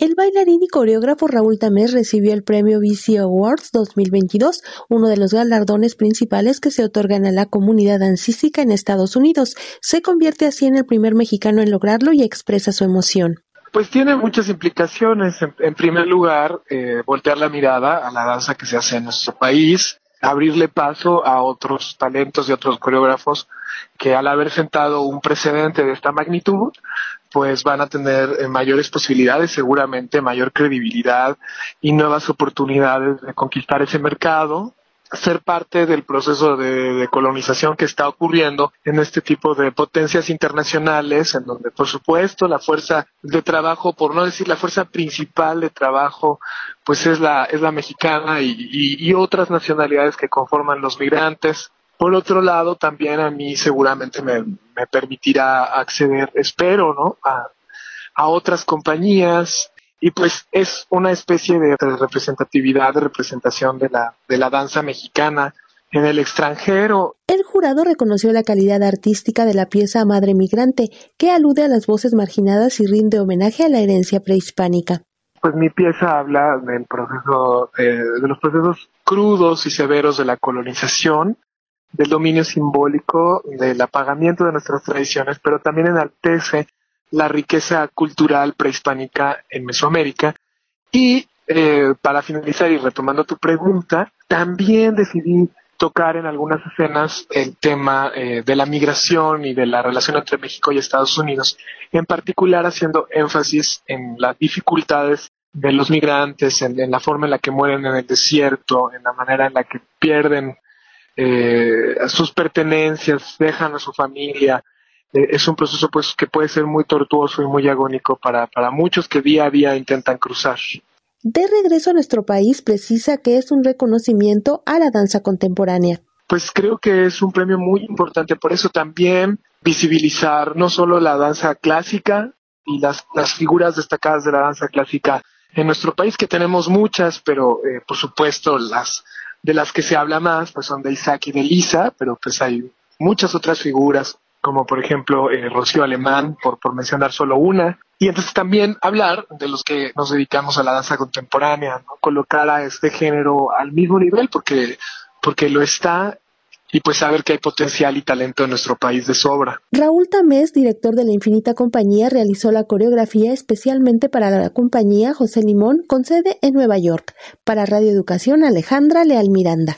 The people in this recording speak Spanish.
El bailarín y coreógrafo Raúl Tamés recibió el premio BC Awards 2022, uno de los galardones principales que se otorgan a la comunidad dancística en Estados Unidos. Se convierte así en el primer mexicano en lograrlo y expresa su emoción. Pues tiene muchas implicaciones. En, primer lugar, eh, voltear la mirada a la danza que se hace en nuestro país, abrirle paso a otros talentos y otros coreógrafos que al haber sentado un precedente de esta magnitud, pues van a tener eh, mayores posibilidades, seguramente mayor credibilidad y nuevas oportunidades de conquistar ese mercado ser parte del proceso de, colonización que está ocurriendo en este tipo de potencias internacionales, en donde, por supuesto, la fuerza de trabajo, por no decir la fuerza principal de trabajo, pues es la, es la mexicana y, y, otras nacionalidades que conforman los migrantes. Por otro lado, también a mí seguramente me, me permitirá acceder, espero, ¿no? A, a otras compañías y pues es una especie de representatividad, de representación de la, de la danza mexicana en el extranjero. El jurado reconoció la calidad artística de la pieza Madre Migrante, que alude a las voces marginadas y rinde homenaje a la herencia prehispánica. Pues mi pieza habla del proceso, eh, de los procesos crudos y severos de la colonización, del dominio simbólico, del apagamiento de nuestras tradiciones, pero también enaltece la riqueza cultural prehispánica en Mesoamérica. Y eh, para finalizar y retomando tu pregunta, también decidí tocar en algunas escenas el tema eh, de la migración y de la relación entre México y Estados Unidos, en particular haciendo énfasis en las dificultades de los migrantes, en, la forma en la que mueren en el desierto, en la manera en la que pierden eh, sus pertenencias, dejan a su familia, eh, es un proceso pues que puede ser muy tortuoso y muy agónico para, para muchos que día a día intentan cruzar. De regreso a nuestro país, precisa que es un reconocimiento a la danza contemporánea. Pues creo que es un premio muy importante, por eso también visibilizar no solo la danza clásica y las, las figuras destacadas de la danza clásica en nuestro país, que tenemos muchas, pero eh, por supuesto las de las que se habla más pues son de Isaac y de Lisa, pero pues hay muchas otras figuras como por ejemplo eh, Rocío Alemán, por, por mencionar solo una. Y entonces también hablar de los que nos dedicamos a la danza contemporánea, ¿no? colocar a este género al mismo nivel porque, porque lo está y pues saber que hay potencial y talento en nuestro país de sobra. Raúl Tamés, director de la Infinita Compañía, realizó la coreografía especialmente para la compañía José Limón con sede en Nueva York. Para Radio Educación, Alejandra Leal Miranda.